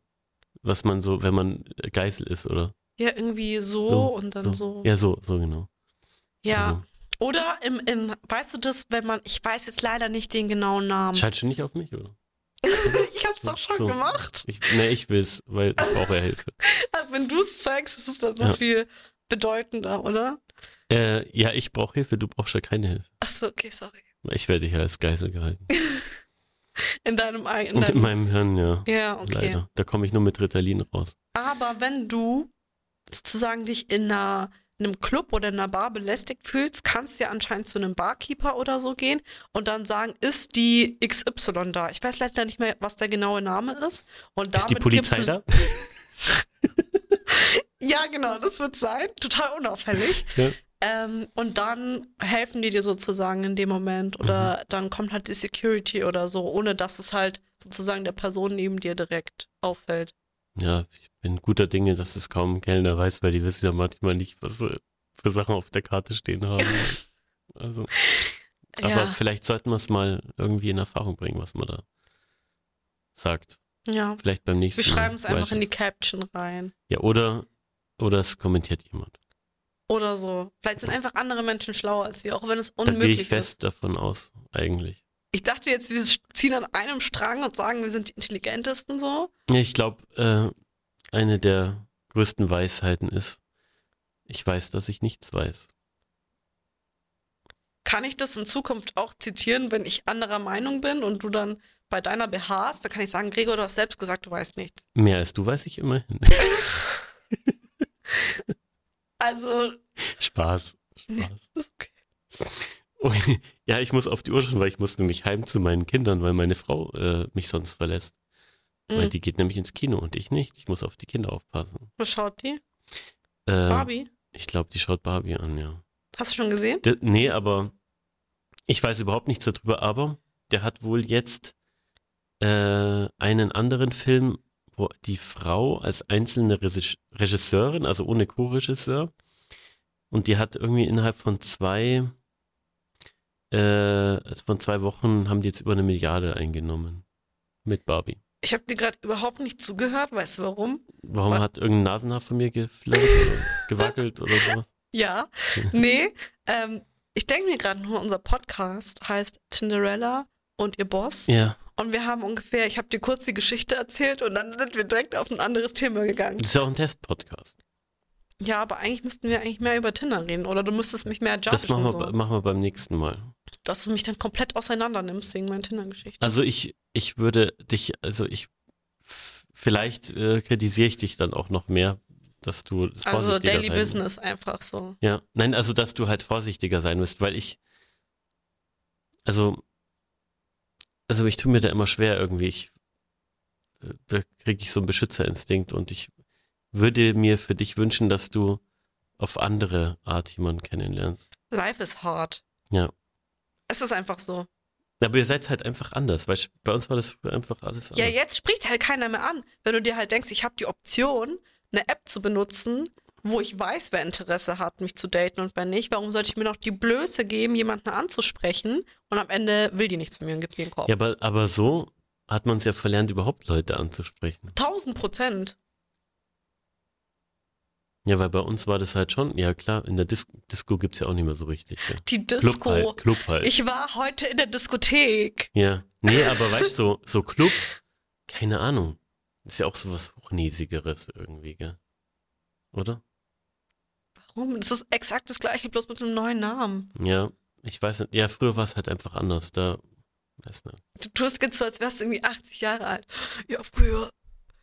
Speaker 3: Was man so, wenn man Geißel ist, oder?
Speaker 2: Ja, irgendwie so,
Speaker 3: So,
Speaker 2: und dann so.
Speaker 3: Ja, so, so genau.
Speaker 2: Ja.
Speaker 3: Also,
Speaker 2: Oder im, im, weißt du das, wenn man, ich weiß jetzt leider nicht den genauen Namen.
Speaker 3: Schaltest du nicht auf mich, oder?
Speaker 2: ich hab's doch schon
Speaker 3: So.
Speaker 2: gemacht.
Speaker 3: Ich, nee, ich will's, weil ich brauche ja Hilfe.
Speaker 2: Wenn du es zeigst, ist es dann so
Speaker 3: Ja.
Speaker 2: viel bedeutender, oder?
Speaker 3: Äh, ja, ich brauche Hilfe, du brauchst ja keine Hilfe.
Speaker 2: Achso, okay, sorry.
Speaker 3: Ich werde hier als Geisel gehalten.
Speaker 2: In deinem eigenen.
Speaker 3: Und in meinem Hirn, ja.
Speaker 2: ja, okay.
Speaker 3: Leider. Da komme ich nur mit Ritalin raus.
Speaker 2: Aber wenn du sozusagen dich in, einer, in einem Club oder in einer Bar belästigt fühlst, kannst du ja anscheinend zu einem Barkeeper oder so gehen und dann sagen, ist die XY da? Ich weiß leider nicht mehr, was der genaue Name ist. Und
Speaker 3: Ist die
Speaker 2: damit
Speaker 3: Polizei da?
Speaker 2: Ja, genau, das wird sein. Total unauffällig.
Speaker 3: Ja.
Speaker 2: Ähm, und dann helfen die dir sozusagen in dem Moment oder dann kommt halt die Security oder so, ohne dass es halt sozusagen der Person neben dir direkt auffällt.
Speaker 3: Ja, ich bin guter Dinge, dass es kaum ein Kellner weiß, weil die wissen ja manchmal nicht, was sie für Sachen auf der Karte stehen haben. Also, aber
Speaker 2: ja,
Speaker 3: vielleicht sollten wir es mal irgendwie in Erfahrung bringen, was man da sagt.
Speaker 2: ja.
Speaker 3: Vielleicht beim nächsten
Speaker 2: Wir
Speaker 3: Mal.
Speaker 2: schreiben es einfach in die. Caption rein.
Speaker 3: Ja, oder, oder es kommentiert jemand.
Speaker 2: Oder so. Vielleicht sind einfach andere Menschen schlauer als wir, auch wenn es
Speaker 3: Da gehe
Speaker 2: unmöglich
Speaker 3: ich fest davon aus, eigentlich.
Speaker 2: ist. Ich dachte jetzt, wir ziehen an einem Strang und sagen, wir sind die intelligentesten so.
Speaker 3: Ja, ich glaube, äh, eine der größten Weisheiten ist, ich weiß, dass ich nichts weiß.
Speaker 2: Kann ich das in Zukunft auch zitieren, wenn ich anderer Meinung bin und du dann bei deiner beharrst? Da kann ich sagen, Gregor, du hast selbst gesagt, du weißt nichts.
Speaker 3: Mehr als du weiß ich immerhin.
Speaker 2: Also,
Speaker 3: Spaß. Spaß.
Speaker 2: okay.
Speaker 3: Ja, ich muss auf die Uhr schauen, weil ich muss nämlich heim zu meinen Kindern, weil meine Frau äh, mich sonst verlässt. Weil
Speaker 2: Mhm.
Speaker 3: die geht nämlich ins Kino und ich nicht. Ich muss auf die Kinder aufpassen.
Speaker 2: Was schaut die?
Speaker 3: Äh,
Speaker 2: Barbie?
Speaker 3: Ich glaube, die schaut Barbie an, ja.
Speaker 2: Hast du schon gesehen?
Speaker 3: D nee, aber ich weiß überhaupt nichts darüber, aber der hat wohl jetzt äh, einen anderen Film, wo die Frau als einzelne Regis- Regisseurin, also ohne Co-Regisseur, und die hat irgendwie innerhalb von zwei, äh, also von zwei Wochen haben die jetzt über eine Milliarde eingenommen. Mit Barbie.
Speaker 2: Ich habe dir gerade überhaupt nicht zugehört. Weißt du warum?
Speaker 3: Warum
Speaker 2: Wa-
Speaker 3: hat irgendein Nasenhaar von mir geflattert oder gewackelt oder sowas?
Speaker 2: Ja. Nee. Ähm, ich denke mir gerade nur, unser Podcast heißt Tinderella und ihr Boss.
Speaker 3: Ja,
Speaker 2: Und wir haben ungefähr, ich habe dir kurz die Geschichte erzählt und dann sind wir direkt auf ein anderes Thema gegangen.
Speaker 3: das ist ja auch ein Test-Podcast.
Speaker 2: Ja, aber eigentlich müssten wir eigentlich mehr über Tinder reden oder du müsstest mich mehr judgen.
Speaker 3: Das machen wir,
Speaker 2: so.
Speaker 3: machen wir beim nächsten Mal.
Speaker 2: Dass du mich dann komplett auseinander nimmst wegen meiner Tinder-Geschichte.
Speaker 3: Also ich, ich würde dich, also ich, vielleicht äh, kritisiere ich dich dann auch noch mehr, dass du
Speaker 2: Also Daily
Speaker 3: sein-
Speaker 2: Business einfach so.
Speaker 3: Ja, nein, also dass du halt vorsichtiger sein musst, weil ich, also, also ich tue mir da immer schwer irgendwie. Ich, äh, da kriege ich so einen Beschützerinstinkt und ich würde mir für dich wünschen, dass du auf andere Art jemanden kennenlernst.
Speaker 2: Life is hard.
Speaker 3: Ja.
Speaker 2: Es ist einfach so.
Speaker 3: Aber ihr seid halt einfach anders, weil bei uns war das früher einfach alles
Speaker 2: Ja,
Speaker 3: anders.
Speaker 2: jetzt spricht halt keiner mehr an. Wenn du dir halt denkst, ich habe die Option, eine App zu benutzen, wo ich weiß, wer Interesse hat, mich zu daten und wer nicht, warum sollte ich mir noch die Blöße geben, jemanden anzusprechen und am Ende will die nichts von mir und gibt mir einen Korb?
Speaker 3: Ja, aber, aber so hat man es ja verlernt, überhaupt Leute anzusprechen.
Speaker 2: Tausend Prozent.
Speaker 3: Ja, weil bei uns war das halt schon, ja klar, in der Dis Disco gibt's ja auch nicht mehr so richtig. Ja.
Speaker 2: Die
Speaker 3: Club
Speaker 2: Disco.
Speaker 3: halt, Club halt.
Speaker 2: Ich war heute in der Diskothek.
Speaker 3: ja. Nee, aber weißt du, so, so Club, keine Ahnung. Ist ja auch so was Hochnäsigeres irgendwie, gell? Oder?
Speaker 2: Warum? Das ist exakt das gleiche, bloß mit einem neuen Namen.
Speaker 3: Ja, ich weiß nicht. Ja, früher war es halt einfach anders. Da, weiß nicht.
Speaker 2: Du tust jetzt so, als wärst du irgendwie 80 Jahre alt. Ja, früher.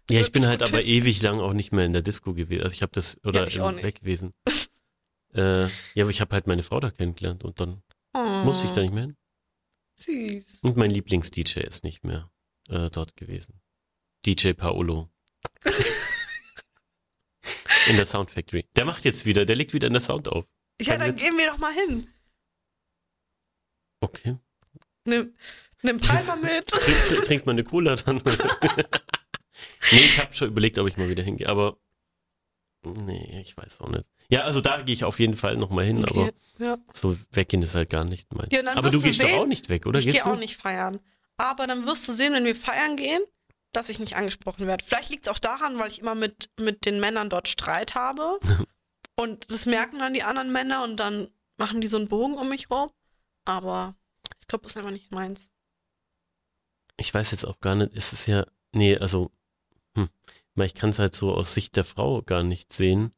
Speaker 3: Ja, ich bin halt aber ewig lang auch nicht mehr in der Disco gewesen. Also ich habe das, oder
Speaker 2: Ja,
Speaker 3: weg gewesen. äh, ja, aber ich habe halt meine Frau da kennengelernt und dann
Speaker 2: Oh.
Speaker 3: musste ich da nicht mehr hin.
Speaker 2: Süß.
Speaker 3: Und mein Lieblings-DJ ist nicht mehr äh, dort gewesen. DJ Paolo. in der Sound Factory. Der macht jetzt wieder, der legt wieder in der Sound auf.
Speaker 2: Ja,
Speaker 3: Kein
Speaker 2: dann
Speaker 3: Witz.
Speaker 2: gehen wir doch mal hin.
Speaker 3: Okay.
Speaker 2: Nimm, nimm Palmer mit.
Speaker 3: Trink, trink, trinkt man eine Cola dann? nee, ich habe schon überlegt, ob ich mal wieder hingehe, aber nee, ich weiß auch nicht. Ja, also da gehe ich auf jeden Fall nochmal hin, aber
Speaker 2: Okay. Ja.
Speaker 3: so weggehen ist halt gar nicht mein.
Speaker 2: Ja,
Speaker 3: aber du gehst doch
Speaker 2: sehen-
Speaker 3: auch nicht weg, oder?
Speaker 2: ich gehe auch nicht feiern. Aber dann wirst du sehen, wenn wir feiern gehen, dass ich nicht angesprochen werde. Vielleicht liegt es auch daran, weil ich immer mit, mit den Männern dort Streit habe. und das merken dann die anderen Männer und dann machen die so einen Bogen um mich rum. Aber ich glaube, das ist einfach nicht meins.
Speaker 3: Ich weiß jetzt auch gar nicht, ist es ja, nee, also, hm, ich kann es halt so aus Sicht der Frau gar nicht sehen,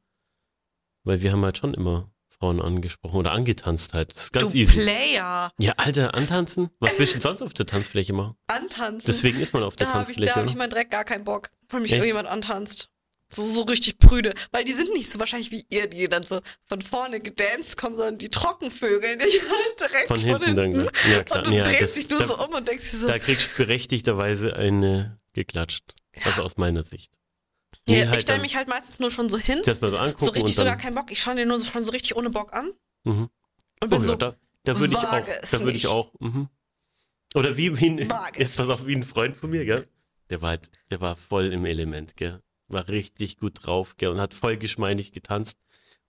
Speaker 3: weil wir haben halt schon immer Frauen angesprochen oder angetanzt halt. Das ist ganz
Speaker 2: du
Speaker 3: easy.
Speaker 2: Player.
Speaker 3: Ja, Alter, antanzen? Was willst du denn sonst auf der Tanzfläche machen?
Speaker 2: Antanzen.
Speaker 3: Deswegen ist man auf der
Speaker 2: da habe ich, da
Speaker 3: Tanzfläche.
Speaker 2: hab ich meinen Dreck gar keinen Bock, wenn mich
Speaker 3: Echt?
Speaker 2: irgendjemand antanzt. So, so richtig prüde. Weil die sind nicht so wahrscheinlich wie ihr, die dann so von vorne gedanced kommen, sondern die Trockenvögel, die halt direkt
Speaker 3: Von hinten dann gleich. Ja, klar.
Speaker 2: Und du
Speaker 3: ja,
Speaker 2: drehst
Speaker 3: das-
Speaker 2: dich nur
Speaker 3: da-
Speaker 2: so um und denkst dir so,
Speaker 3: Da kriegst du berechtigterweise eine geklatscht. Also aus meiner Sicht. Nee, halt
Speaker 2: ich stelle
Speaker 3: dann
Speaker 2: mich halt meistens nur schon so hin,
Speaker 3: zuerst mal so angucken
Speaker 2: so richtig
Speaker 3: und
Speaker 2: sogar keinen Bock. Ich schaue den nur so, schon so richtig ohne Bock an
Speaker 3: Mhm.
Speaker 2: und bin
Speaker 3: Oh,
Speaker 2: so,
Speaker 3: ja, da da würde ich auch. Da würde ich auch. Mhm. Oder wie, wie ein, jetzt pass auf, wie ein Freund von mir, gell? Der war halt, der war voll im Element, gell? War richtig gut drauf, gell? Und hat voll geschmeidig getanzt.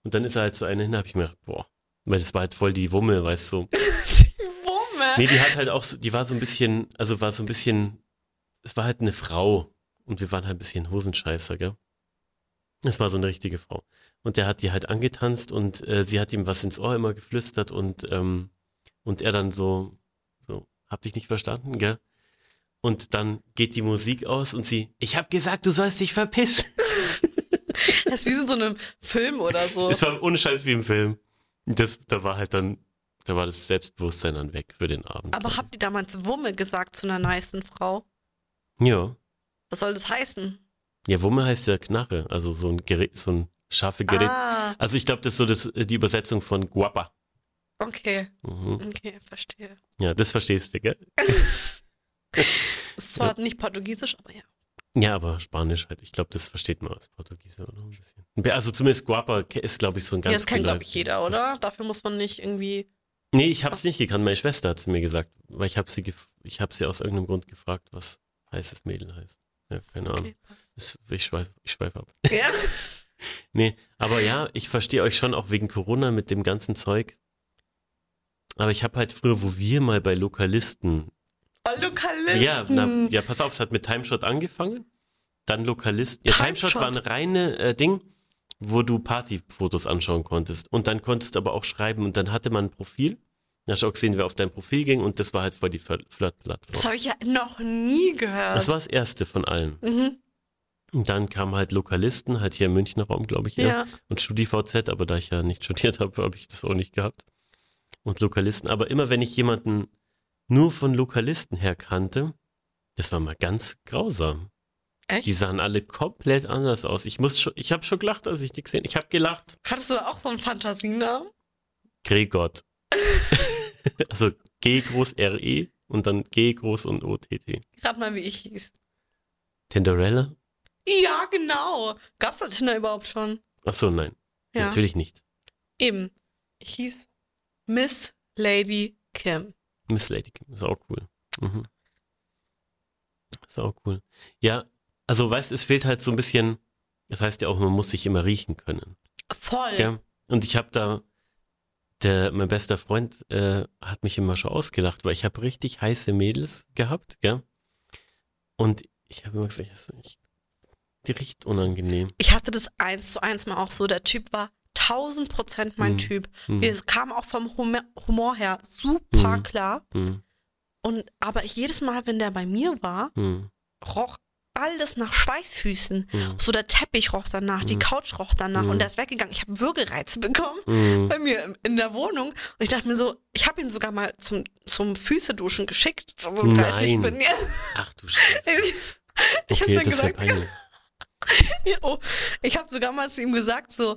Speaker 3: Und dann ist er halt so eine hin, hab ich mir gedacht, boah, weil das war halt voll die Wumme, weißt du.
Speaker 2: die Wumme.
Speaker 3: Nee, die hat halt auch, so- die war so ein bisschen, also war so ein bisschen, es war halt eine Frau und wir waren halt ein bisschen Hosenscheißer, gell? Es war so eine richtige Frau. Und der hat die halt angetanzt und äh, sie hat ihm was ins Ohr immer geflüstert und, ähm, und er dann so, so, hab dich nicht verstanden, gell? Und dann geht die Musik aus und sie, ich hab gesagt, du sollst dich verpissen.
Speaker 2: Das ist wie so in so einem Film oder so.
Speaker 3: Es war ohne Scheiß wie im Film. Das, da war halt dann, da war das Selbstbewusstsein dann weg für den Abend.
Speaker 2: Aber habt ihr damals Wumme gesagt zu einer nicen Frau?
Speaker 3: ja.
Speaker 2: Was soll das heißen?
Speaker 3: Ja, Wumme heißt ja Knarre, also so ein Gerät, so ein scharfe Gerät.
Speaker 2: Ah,
Speaker 3: Also ich glaube, das ist so das, die Übersetzung von Guapa.
Speaker 2: okay.
Speaker 3: Mhm.
Speaker 2: Okay, verstehe.
Speaker 3: Ja, das verstehst du, gell?
Speaker 2: Ist zwar nicht portugiesisch, aber ja.
Speaker 3: Ja, aber Spanisch halt. Ich glaube, das versteht man als Portugiese oder ein bisschen. Also zumindest Guapa ist, glaube ich, so ein ganz
Speaker 2: ja, das kennt, glaube ich, jeder, oder? Dafür muss man nicht irgendwie.
Speaker 3: Nee, ich habe es nicht gekannt. Meine Schwester hat es mir gesagt, weil ich habe sie, ich habe sie aus irgendeinem Grund gefragt, was heißes Mädel heißt. Ja, keine Ahnung.
Speaker 2: Okay,
Speaker 3: ich schweife ich schweif ab.
Speaker 2: Ja.
Speaker 3: Nee, aber ja, ich verstehe euch schon auch wegen Corona mit dem ganzen Zeug. Aber ich habe halt früher, wo wir mal bei Lokalisten
Speaker 2: Oh, Lokalisten.
Speaker 3: Ja, na, ja, pass auf, es hat mit Timeshot angefangen, dann Lokalist. Ja, Timeshot
Speaker 2: Timeshot.
Speaker 3: war ein reine äh, Ding, wo du Partyfotos anschauen konntest. Und dann konntest du aber auch schreiben und dann hatte man ein Profil. Da hast du auch gesehen, wer auf dein Profil ging und das war halt voll die Flirt-
Speaker 2: Das
Speaker 3: Flirt-Plattform.
Speaker 2: habe ich ja noch nie gehört.
Speaker 3: Das war das erste von allen.
Speaker 2: Mhm.
Speaker 3: Und dann kamen halt Lokalisten, halt hier im Münchner Raum, glaube ich,
Speaker 2: Ja.
Speaker 3: Und StudiVZ, aber da ich ja nicht studiert habe, habe ich das auch nicht gehabt. Und Lokalisten. Aber immer wenn ich jemanden nur von Lokalisten her kannte, das war mal ganz grausam.
Speaker 2: Echt?
Speaker 3: Die sahen alle komplett anders aus. Ich muss schon, ich habe schon gelacht, als ich die gesehen. Ich habe gelacht.
Speaker 2: Hattest du auch so einen Fantasienamen?
Speaker 3: Gregott. also G groß R E und dann G groß und O T T.
Speaker 2: Gerade mal, wie ich hieß.
Speaker 3: Tinderella?
Speaker 2: Ja, genau. Gab's das Tinder überhaupt schon?
Speaker 3: Ach so, nein,
Speaker 2: Ja.
Speaker 3: natürlich nicht.
Speaker 2: Eben. Ich hieß Miss Lady Kim.
Speaker 3: Miss Lady Kim, ist auch cool. Mhm. Ist auch cool. Ja, also weißt, es fehlt halt so ein bisschen, das heißt ja auch, man muss sich immer riechen können.
Speaker 2: Voll.
Speaker 3: Ja. Und ich habe da, der, mein bester Freund äh, hat mich immer schon ausgelacht, weil ich habe richtig heiße Mädels gehabt, gell? Und ich habe immer gesagt, ich, die riecht unangenehm.
Speaker 2: Ich hatte das eins zu eins mal auch so. Der Typ war 1000 Prozent mein
Speaker 3: Mhm.
Speaker 2: Typ.
Speaker 3: Hm,
Speaker 2: Wir kamen auch vom Humor, Humor her super
Speaker 3: Mhm.
Speaker 2: klar.
Speaker 3: hm,
Speaker 2: Und aber jedes Mal, wenn der bei mir war,
Speaker 3: hm,
Speaker 2: roch alles nach Schweißfüßen.
Speaker 3: hm,
Speaker 2: So der Teppich roch danach, die
Speaker 3: Mhm.
Speaker 2: Couch roch danach
Speaker 3: Mhm.
Speaker 2: und der ist weggegangen. Ich habe Würgereize bekommen
Speaker 3: hm.
Speaker 2: bei mir in der Wohnung. Und ich dachte mir so, ich habe ihn sogar mal zum, zum Füßeduschen geschickt. So
Speaker 3: Nein.
Speaker 2: bin. Ja.
Speaker 3: Ach du Scheiße.
Speaker 2: Ich
Speaker 3: Okay,
Speaker 2: habe dann
Speaker 3: das ist ja
Speaker 2: gesagt. Ja, oh, ich habe sogar mal zu ihm gesagt, so,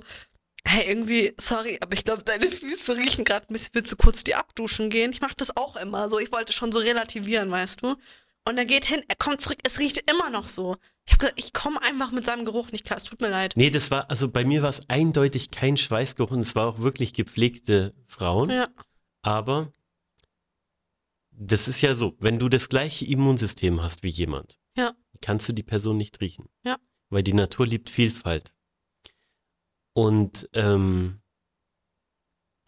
Speaker 2: Hey, irgendwie, sorry, aber ich glaube, deine Füße riechen gerade ein bisschen. Willst du kurz die abduschen gehen? Ich mache das auch immer so. Ich wollte schon so relativieren, weißt du? Und er geht hin, er kommt zurück, es riecht immer noch so. Ich habe gesagt, ich komme einfach mit seinem Geruch nicht klar, es tut mir leid.
Speaker 3: Nee, das war, also bei mir war es eindeutig kein Schweißgeruch und es war auch wirklich gepflegte Frauen.
Speaker 2: Ja.
Speaker 3: Aber das ist ja so, wenn du das gleiche Immunsystem hast wie jemand,
Speaker 2: Ja.
Speaker 3: kannst du die Person nicht riechen.
Speaker 2: Ja.
Speaker 3: Weil die Natur liebt Vielfalt. Und, ähm,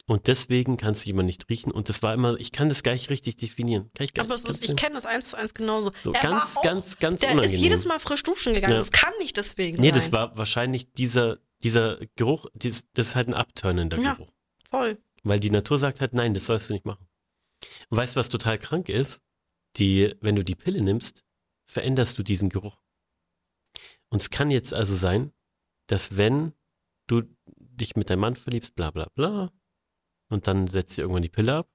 Speaker 3: und deswegen kannst du jemand nicht riechen. Und das war immer, ich kann das gar nicht richtig definieren. Kann
Speaker 2: Aber
Speaker 3: nicht.
Speaker 2: es ist, ich kenne das eins zu eins genauso.
Speaker 3: so
Speaker 2: er
Speaker 3: ganz,
Speaker 2: auch,
Speaker 3: ganz, ganz
Speaker 2: der
Speaker 3: unangenehm.
Speaker 2: ist jedes Mal frisch duschen gegangen.
Speaker 3: Ja.
Speaker 2: Das kann nicht deswegen
Speaker 3: nee,
Speaker 2: sein.
Speaker 3: das war wahrscheinlich dieser, dieser Geruch, das, das ist halt ein abtörnender
Speaker 2: Ja.
Speaker 3: Geruch.
Speaker 2: Voll.
Speaker 3: Weil die Natur sagt halt, nein, das sollst du nicht machen. Und weißt du, was total krank ist? Die, wenn du die Pille nimmst, veränderst du diesen Geruch. Und es kann jetzt also sein, dass wenn du dich mit deinem Mann verliebst, bla bla bla, und dann setzt ihr irgendwann die Pille ab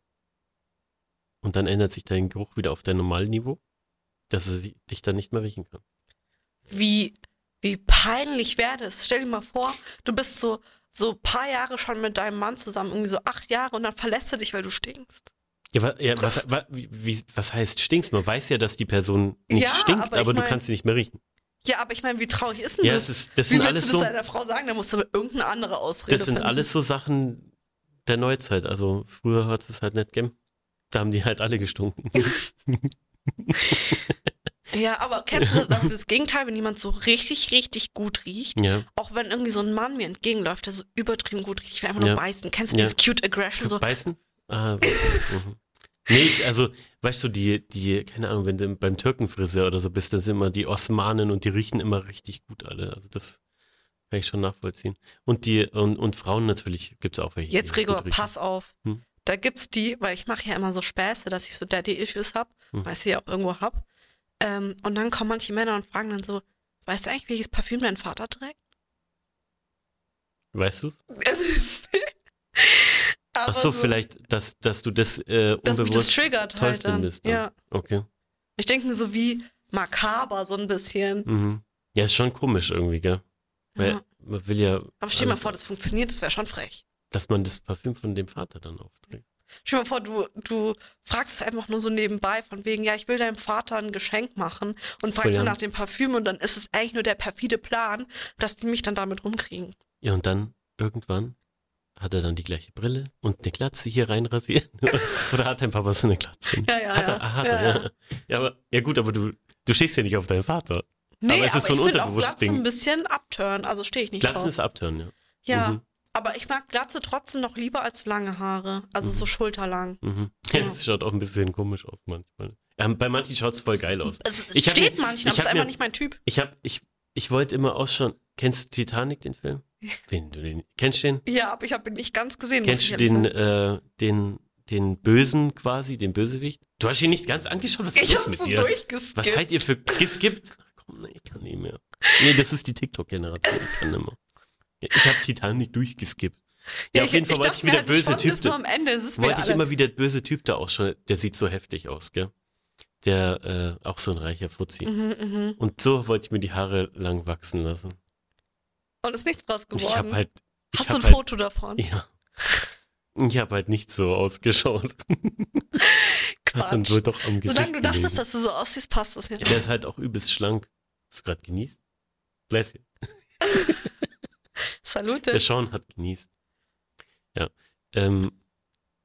Speaker 3: und dann ändert sich dein Geruch wieder auf dein normales Niveau, dass er sie- dich dann nicht mehr riechen kann.
Speaker 2: Wie, wie peinlich wäre das? Stell dir mal vor, du bist so, so ein paar Jahre schon mit deinem Mann zusammen, irgendwie so acht Jahre und dann verlässt er dich, weil du stinkst.
Speaker 3: Ja, wa, ja was, wa, wie, was heißt stinkst? Man weiß ja, dass die Person nicht
Speaker 2: Ja,
Speaker 3: stinkt,
Speaker 2: aber
Speaker 3: aber,
Speaker 2: ich
Speaker 3: du
Speaker 2: mein-
Speaker 3: kannst sie nicht mehr riechen.
Speaker 2: Ja, aber ich meine, wie traurig ist denn
Speaker 3: Ja,
Speaker 2: das?
Speaker 3: es ist, das
Speaker 2: wie
Speaker 3: sind
Speaker 2: willst
Speaker 3: alles
Speaker 2: du das
Speaker 3: so,
Speaker 2: deiner Frau sagen? Da musst du irgendeine andere Ausrede
Speaker 3: das sind
Speaker 2: finden.
Speaker 3: alles so Sachen der Neuzeit. Also früher hat es halt nicht gegeben. Da haben die halt alle gestunken.
Speaker 2: Ja, aber kennst du das, das Gegenteil, wenn jemand so richtig, richtig gut riecht?
Speaker 3: ja.
Speaker 2: Auch wenn irgendwie so ein Mann mir entgegenläuft, der so übertrieben gut riecht, ich will einfach nur
Speaker 3: Ja.
Speaker 2: beißen. Kennst du
Speaker 3: Ja.
Speaker 2: dieses Cute Aggression? So,
Speaker 3: Beißen? Ah, mhm. Nee, ich, also, weißt du, die, die, keine Ahnung, wenn du beim Türkenfriseur oder so bist, dann sind immer die Osmanen und die riechen immer richtig gut alle. Also das kann ich schon nachvollziehen. Und die, und, und Frauen natürlich gibt's auch welche.
Speaker 2: Jetzt, Gregor, pass auf.
Speaker 3: Hm.
Speaker 2: Da gibt's die, weil ich mache ja immer so Späße, dass ich so Daddy-Issues hab,
Speaker 3: Hm.
Speaker 2: weil ich sie ja auch irgendwo hab. Ähm, und dann kommen manche Männer und fragen dann so, weißt du eigentlich, welches Parfüm dein Vater trägt?
Speaker 3: Weißt du's? Ach so, vielleicht, dass, dass du das, äh,
Speaker 2: Dass mich das
Speaker 3: unbewusst
Speaker 2: triggert
Speaker 3: toll
Speaker 2: halt
Speaker 3: findest. Dann.
Speaker 2: Ja.
Speaker 3: Okay.
Speaker 2: Ich denke mir so wie makaber, so ein bisschen.
Speaker 3: Mhm. Ja, ist schon komisch irgendwie, gell? Weil
Speaker 2: Ja.
Speaker 3: man will ja,
Speaker 2: Aber stell dir mal vor, das funktioniert, das wäre schon frech.
Speaker 3: dass man das Parfüm von dem Vater dann aufträgt.
Speaker 2: Stell dir mal vor, du, du fragst es einfach nur so nebenbei, von wegen, ja, ich will deinem Vater ein Geschenk machen und fragst
Speaker 3: ja.
Speaker 2: dann nach dem Parfüm und dann ist es eigentlich nur der perfide Plan, dass die mich dann damit rumkriegen.
Speaker 3: Ja, und dann irgendwann hat er dann die gleiche Brille und eine Glatze hier reinrasiert. Oder hat dein Papa so eine Glatze?
Speaker 2: Ja, ja,
Speaker 3: hat
Speaker 2: ja.
Speaker 3: er, ah, hat
Speaker 2: ja,
Speaker 3: er,
Speaker 2: ja.
Speaker 3: ja. ja, aber, ja gut, aber du, du stehst ja nicht auf deinen Vater.
Speaker 2: Nee,
Speaker 3: Aber es ist so ein
Speaker 2: ich finde auch Glatze ein bisschen abturn, also stehe ich nicht
Speaker 3: Glatzen
Speaker 2: drauf.
Speaker 3: ist abtören, ja.
Speaker 2: Ja,
Speaker 3: Mhm.
Speaker 2: aber ich mag Glatze trotzdem noch lieber als lange Haare, also so schulterlang.
Speaker 3: Mhm.
Speaker 2: Ja.
Speaker 3: Das schaut auch ein bisschen komisch aus manchmal. Ähm, bei manchen schaut es voll geil aus.
Speaker 2: Es
Speaker 3: Ich
Speaker 2: steht
Speaker 3: mir-
Speaker 2: manchen, aber es ist einfach nicht mein Typ.
Speaker 3: Ich hab, ich, ich wollte immer ausschauen. Kennst du Titanic, den Film? Wen du den, kennst du den?
Speaker 2: Ja, aber ich habe ihn nicht ganz gesehen.
Speaker 3: Kennst du den, äh, den, den Bösen quasi, den Bösewicht? Du hast ihn nicht ganz angeschaut, was ist
Speaker 2: Ich
Speaker 3: los mit
Speaker 2: so
Speaker 3: dir? Was seid ihr für geskippt? Nee, ich kann nicht mehr. Nee, das ist die TikTok-Generation, ich kann nicht mehr. Ja, Ich habe Titanic durchgeskippt. Ja, auf jeden Fall wollte ich wieder böse Typ.
Speaker 2: nur am Ende. Es ist
Speaker 3: Wollte ich immer wieder böse Typ da ausschauen. Der sieht so heftig aus, gell? Der, äh, auch so ein reicher Fuzzi.
Speaker 2: Mhm, mhm.
Speaker 3: Und so wollte ich mir die Haare lang wachsen lassen.
Speaker 2: Und ist nichts draus geworden.
Speaker 3: Ich habe halt. Ich
Speaker 2: Hast du
Speaker 3: hab
Speaker 2: ein
Speaker 3: halt,
Speaker 2: Foto davon?
Speaker 3: Ja. Ich habe halt nicht so ausgeschaut. Hat dann
Speaker 2: Quatsch.
Speaker 3: wohl doch am Gesicht
Speaker 2: Solange du dachtest,
Speaker 3: gelegen.
Speaker 2: dass du so aussiehst, passt das ja.
Speaker 3: Ja, der ist halt auch übelst schlank. Hast du gerade genießt? Bless you.
Speaker 2: Salute.
Speaker 3: Der Sean hat genießt. Ja. Ähm,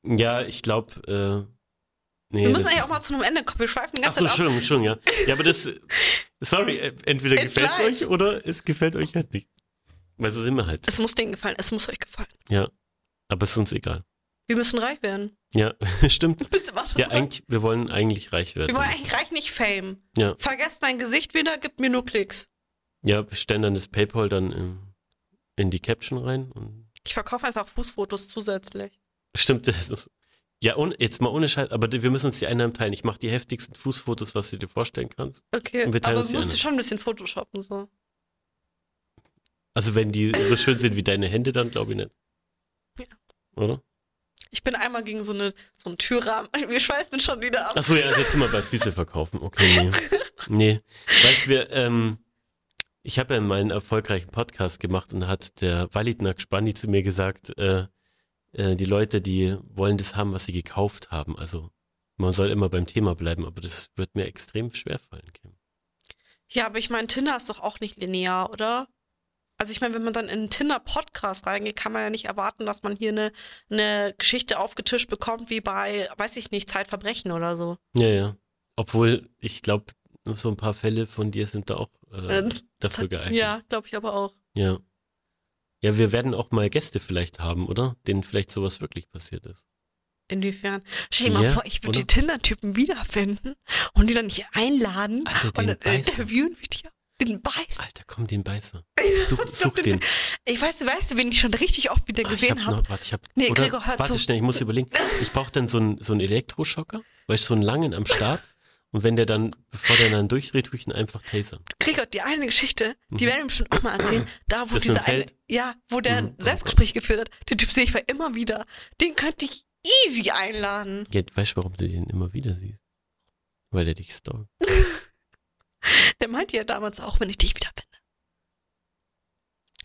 Speaker 3: ja, ich glaube, äh, nee.
Speaker 2: Wir müssen eigentlich auch mal zu einem Ende kommen. Wir schweifen die
Speaker 3: Ach
Speaker 2: ganze
Speaker 3: so,
Speaker 2: Zeit ab.
Speaker 3: Entschuldigung, Entschuldigung, ja. Ja, aber das, sorry, äh, entweder gefällt es euch oder es gefällt euch halt nicht. Weil so sind wir halt.
Speaker 2: Es muss denen gefallen. Es muss euch gefallen.
Speaker 3: Ja. Aber es ist uns egal.
Speaker 2: Wir müssen reich werden.
Speaker 3: Ja, stimmt.
Speaker 2: Bitte mach das
Speaker 3: Ja,
Speaker 2: mal.
Speaker 3: eigentlich, wir wollen eigentlich reich werden.
Speaker 2: Wir wollen eigentlich reich, nicht Fame.
Speaker 3: Ja.
Speaker 2: Vergesst mein Gesicht wieder, gibt mir nur Klicks.
Speaker 3: Ja, wir stellen dann das PayPal dann in, in die Caption rein. Und
Speaker 2: Ich verkaufe einfach Fußfotos zusätzlich.
Speaker 3: stimmt, das ist, ja, ohne, jetzt mal ohne Scheiß, aber wir müssen uns die Einnahmen teilen. Ich mache die heftigsten Fußfotos, was du dir vorstellen kannst.
Speaker 2: Okay,
Speaker 3: Und
Speaker 2: aber musst du schon ein bisschen Photoshoppen so.
Speaker 3: Also wenn die so schön sind wie deine Hände, dann glaube ich nicht.
Speaker 2: Ja.
Speaker 3: Oder?
Speaker 2: Ich bin einmal gegen so, eine, so einen Türrahmen. Wir schweifen schon wieder ab.
Speaker 3: Achso, ja, jetzt sind wir bei Füße verkaufen. Okay, nee. nee. Weißt du, ähm, Ich habe ja meinen erfolgreichen Podcast gemacht und da hat der Walid Nakspani zu mir gesagt, äh, äh, die Leute, die wollen das haben, was sie gekauft haben. Also man soll immer beim Thema bleiben, aber das wird mir extrem schwer fallen, Kim.
Speaker 2: Ja, aber ich meine, Tinder ist doch auch nicht linear, oder? Also ich meine, wenn man dann in einen Tinder-Podcast reingeht, kann man ja nicht erwarten, dass man hier eine, eine Geschichte aufgetischt bekommt, wie bei, weiß ich nicht, Zeitverbrechen oder so.
Speaker 3: Ja, ja. Obwohl, ich glaube, so ein paar Fälle von dir sind da auch äh,
Speaker 2: Äh,
Speaker 3: dafür geeignet.
Speaker 2: Ja, glaube ich aber auch.
Speaker 3: Ja. Ja, wir werden auch mal Gäste vielleicht haben, oder? Denen vielleicht sowas wirklich passiert ist.
Speaker 2: Inwiefern? Stell dir mal
Speaker 3: Ja,
Speaker 2: vor, ich würde die Tinder-Typen wiederfinden und die dann hier einladen
Speaker 3: Alter,
Speaker 2: und dann
Speaker 3: Beißer.
Speaker 2: interviewen wir die. Den Beiß.
Speaker 3: Alter, komm, den Beißer. Such,
Speaker 2: Ich
Speaker 3: such den.
Speaker 2: Ich weiß, weißt du, wen ich schon richtig oft wieder
Speaker 3: Ah,
Speaker 2: gesehen
Speaker 3: hab
Speaker 2: habe?
Speaker 3: noch, warte, ich hab,
Speaker 2: Nee,
Speaker 3: oder,
Speaker 2: Gregor, hör
Speaker 3: warte
Speaker 2: zu.
Speaker 3: schnell, ich muss überlegen. Ich brauche dann so einen so einen Elektroschocker, weil ich so einen langen am Start. Und wenn der dann, bevor der dann durchdreht, tue ich ihn einfach tasern.
Speaker 2: Gregor, die eine Geschichte, die
Speaker 3: Mhm.
Speaker 2: werden wir bestimmt auch mal erzählen. Da, wo
Speaker 3: Das
Speaker 2: dieser eine, ja, wo der
Speaker 3: Mhm.
Speaker 2: Selbstgespräch geführt hat, den Typ sehe ich immer wieder. Den könnte ich easy einladen.
Speaker 3: Ja, weißt du, warum du den immer wieder siehst? Weil der dich stalkt.
Speaker 2: Der meinte ja damals auch, wenn ich dich wiederfinde.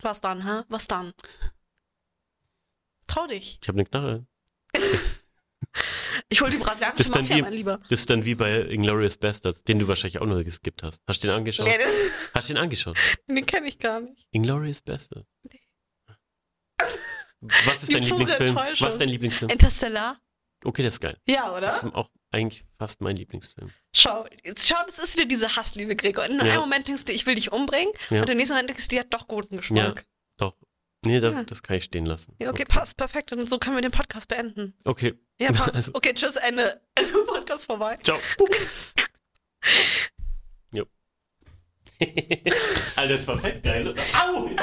Speaker 2: Was dann, hä? Was dann? Trau dich.
Speaker 3: Ich habe eine Knarre.
Speaker 2: Ich hol die brasilianische Mafia,
Speaker 3: wie-
Speaker 2: mein Lieber.
Speaker 3: Das ist dann wie bei Inglourious Bastards, den du wahrscheinlich auch nur geskippt hast. Hast du den angeschaut?
Speaker 2: Nee, den,
Speaker 3: Hast du den angeschaut?
Speaker 2: den kenne ich gar nicht.
Speaker 3: Inglourious Bastards. Was ist
Speaker 2: Die
Speaker 3: dein Lieblingsfilm? Was ist dein Lieblingsfilm?
Speaker 2: Interstellar?
Speaker 3: Okay, das ist geil.
Speaker 2: Ja, oder?
Speaker 3: Das ist auch eigentlich fast mein Lieblingsfilm.
Speaker 2: Schau, jetzt schau, das ist wieder diese Hassliebe, Gregor. In
Speaker 3: Ja.
Speaker 2: einem Moment denkst du, ich will dich umbringen
Speaker 3: Ja.
Speaker 2: und im nächsten Moment denkst du, die hat doch guten Geschmack.
Speaker 3: Doch. Nee, da,
Speaker 2: Ja.
Speaker 3: das kann ich stehen lassen.
Speaker 2: Ja, okay, passt, perfekt. Und so können wir den Podcast beenden.
Speaker 3: Okay.
Speaker 2: Ja, passt.
Speaker 3: Also-
Speaker 2: Okay, tschüss, Ende. Podcast vorbei.
Speaker 3: Ciao. jo. Alter, das war fett geil, oder? Au!